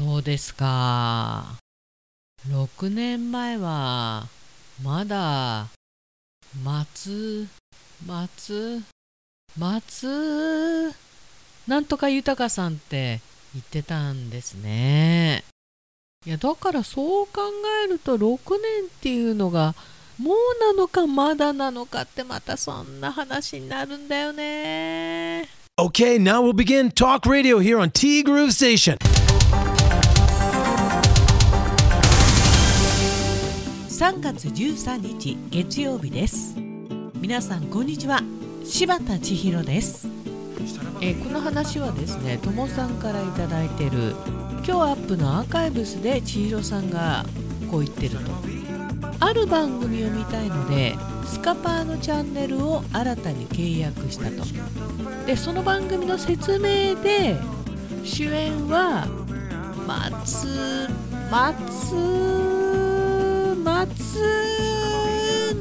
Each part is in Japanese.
そうですか。6年前はまだ松松松なんとか豊さんって言ってたんですね。いやだからそう考えると6年っていうのがもうなのかまだなのかってまたそんな話になるんだよね。OK now we'll begin Talk Radio here on T Groove Station. 3月13日月曜日です。皆さんこんにちは。柴田千尋です。えこの話はですねともさんから頂いただいてる今日アップのアーカイブスで千尋さんがこう言ってると。ある番組を見たいのでスカパーのチャンネルを新たに契約したと。でその番組の説明で主演は松松松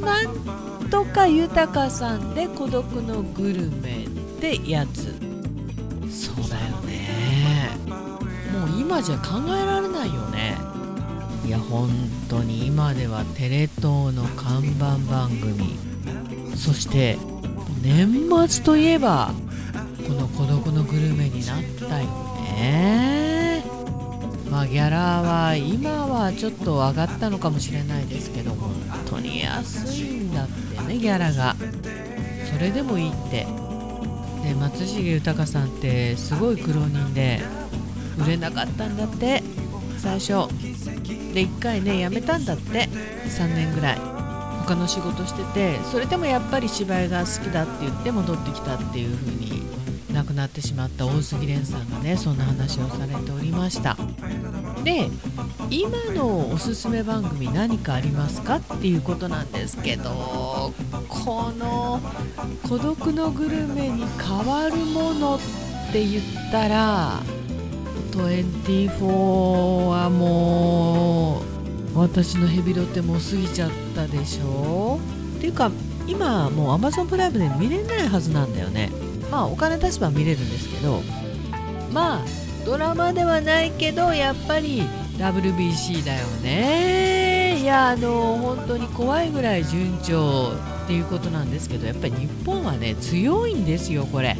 なんとか豊さんで孤独のグルメってやつ。そうだよね。もう今じゃ考えられないよね。いや本当に今ではテレ東の看板番組。そして年末といえばこの孤独のグルメになったよね。まあギャラは今はちょっと上がったのかもしれないですけど本当に安いんだってねギャラが。それでもいいって。で松重豊さんってすごい苦労人で売れなかったんだって最初。で1回ね辞めたんだって3年ぐらい。他の仕事しててそれでもやっぱり芝居が好きだって言って戻ってきたっていう風に亡くなってしまった大杉蓮さんがねそんな話をされておりました。で今のおすすめ番組何かありますかっていうことなんですけどこの「孤独のグルメ」に変わるものって言ったら24はもう私のヘビロテも過ぎちゃったでしょっていうか今もう Amazon プライムで見れないはずなんだよね。まあお金出せば見れるんですけどまあドラマではないけどやっぱり WBC だよね。いやあの本当に怖いぐらい順調っていうことなんですけどやっぱり日本はね強いんですよこれ。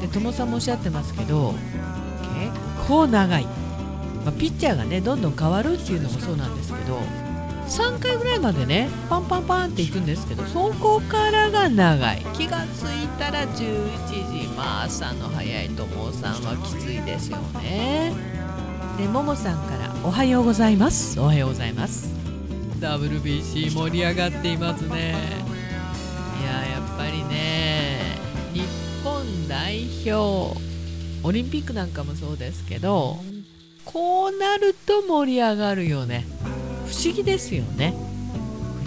で友さんもおっしゃってますけど結構長い、まあ、ピッチャーがねどんどん変わるっていうのもそうなんですけど3回ぐらいまでねパンパンパンっていくんですけどそこからが長い。気がついたら11時まあ朝の早い友さんはきついですよね。でももさんから「おはようございます」おはようございます。WBC 盛り上がっていますね。いややっぱりね日本代表オリンピックなんかもそうですけどこうなると盛り上がるよね。思議ですよね。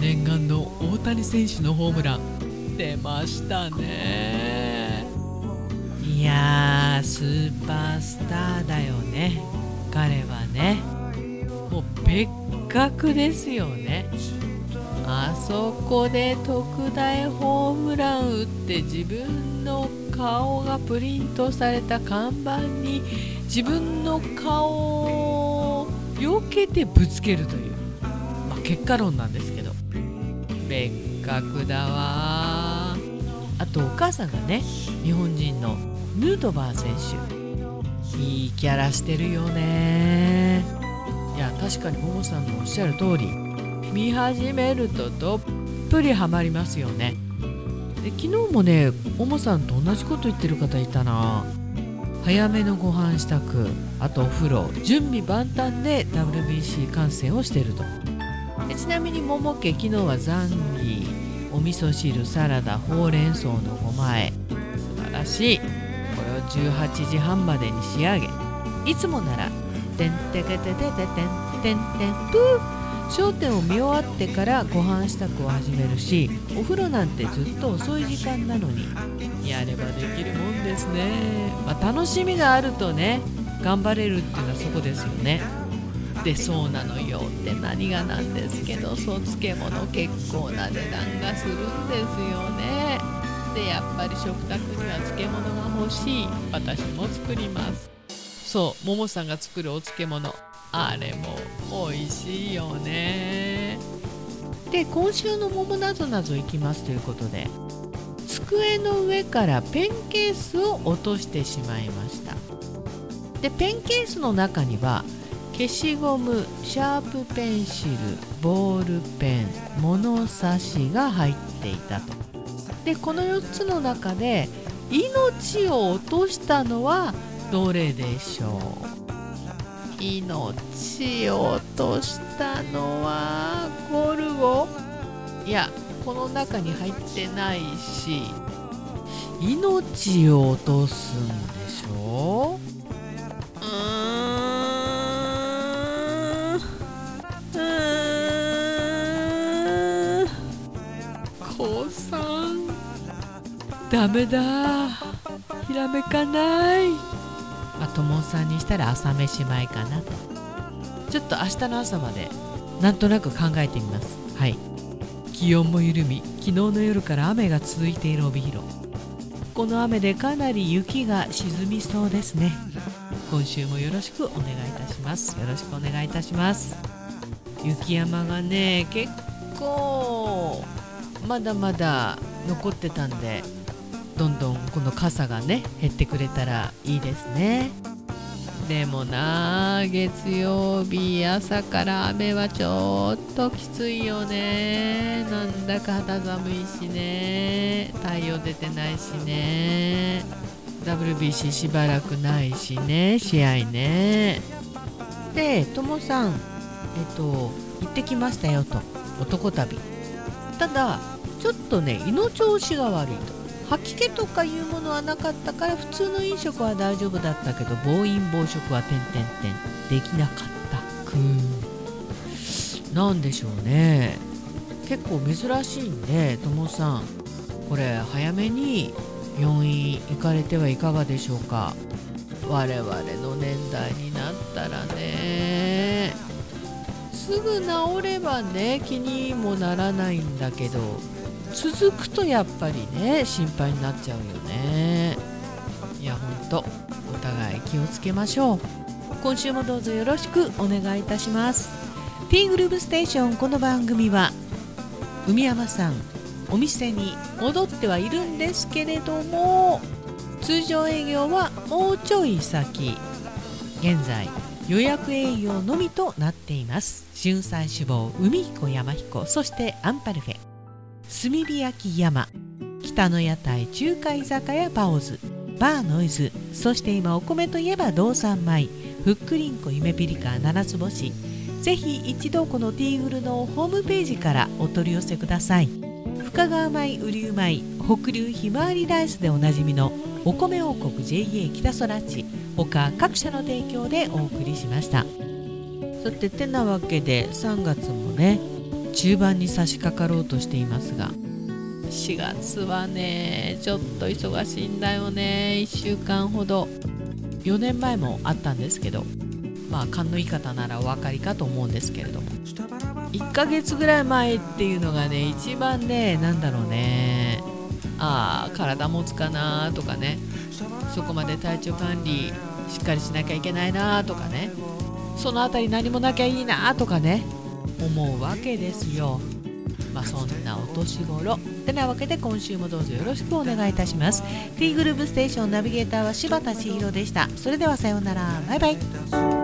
念願の大谷選手のホームラン出ましたね。いやースーパースターだよね。彼はね。もう別格ですよね。あそこで特大ホームラン打って自分の顔がプリントされた看板に自分の顔を避けてぶつけるという、まあ、結果論なんですけど。別格だわ。あとお母さんがね日本人のヌートバー選手。いいキャラしてるよね。いや確かにももさんのおっしゃる通り見始めるとどっぷりハマりますよね。で昨日もねももさんと同じこと言ってる方いたな。早めのご飯支度あとお風呂準備万端で WBC 観戦をしてると。ちなみに桃家昨日はザンギお味噌汁サラダほうれん草のごまえ。素晴らしい。これを18時半までに仕上げ。いつもなら「てんてけててててんてんてんぷ。ー」焦点を見終わってからご飯支度を始めるしお風呂なんてずっと遅い時間なのにやればできるもんですね、まあ、楽しみがあるとね頑張れるっていうのはそこですよね。でそうなのよって何がなんですけどそう漬物結構な値段がするんですよね。でやっぱり食卓には漬物が欲しい。私も作ります。そうももさんが作るお漬物。あれも美味しいよね。で今週の「桃なぞなぞ」いきますということで机の上からペンケースを落としてしまいました。でペンケースの中には消しゴムシャープペンシルボールペン物差しが入っていたと。でこの4つの中で命を落としたのはどれでしょう？命を落としたのはゴルゴ？いやこの中に入ってないし。命を落とすんダメだ。ひらめかない。まあともさんにしたら朝飯前かなと。ちょっと明日の朝までなんとなく考えてみます。はい。気温も緩み昨日の夜から雨が続いている帯広。この雨でかなり雪が沈みそうですね。今週もよろしくお願いいたします。よろしくお願いいたします。雪山がね結構まだまだ残ってたんでどんどんこの傘がね減ってくれたらいいですね。でもな月曜日朝から雨はちょっときついよね。なんだか肌寒いしね。太陽出てないしね。WBC しばらくないしね。試合ね。でともさんえっと行ってきましたよと。男旅。ただちょっとね胃の調子が悪いと。吐き気とかいうものはなかったから普通の飲食は大丈夫だったけど暴飲暴食は点々点。できなかった。くーなんでしょうね。結構珍しいんでともさん。これ早めに病院行かれてはいかがでしょうか。我々の年代になったらね。すぐ治ればね気にもならないんだけど。続くとやっぱりね心配になっちゃうよね。いやほんとお互い気をつけましょう。今週もどうぞよろしくお願いいたします。T グループステーションこの番組は海山さんお店に戻ってはいるんですけれども通常営業はもうちょい先現在予約営業のみとなっています。春菜志望海彦山彦そしてアンパルフェ。炭火焼き山北の屋台中華居酒屋パオズバーノイズそして今お米といえば道産米ふっくりんこ夢ピリカ七つ星。ぜひ一度このティーグルのホームページからお取り寄せください。深川米雨竜米北流ひまわりライスでおなじみのお米王国 JA 北空地他各社の提供でお送りしました。さててなわけで3月もね中盤に差し掛かろうとしていますが。4月はねちょっと忙しいんだよね。1週間ほど。4年前もあったんですけどまあ勘のいい方ならお分かりかと思うんですけれども。1ヶ月ぐらい前っていうのがね一番ね何だろうね。ああ体持つかなとかね。そこまで体調管理しっかりしなきゃいけないなとかね。その辺り何もなきゃいいなとかね思うわけですよ。まあそんなお年頃。てなわけで今週もどうぞよろしくお願いいたします。T グループステーションナビゲーターは柴田千尋でした。それではさようなら。バイバイ。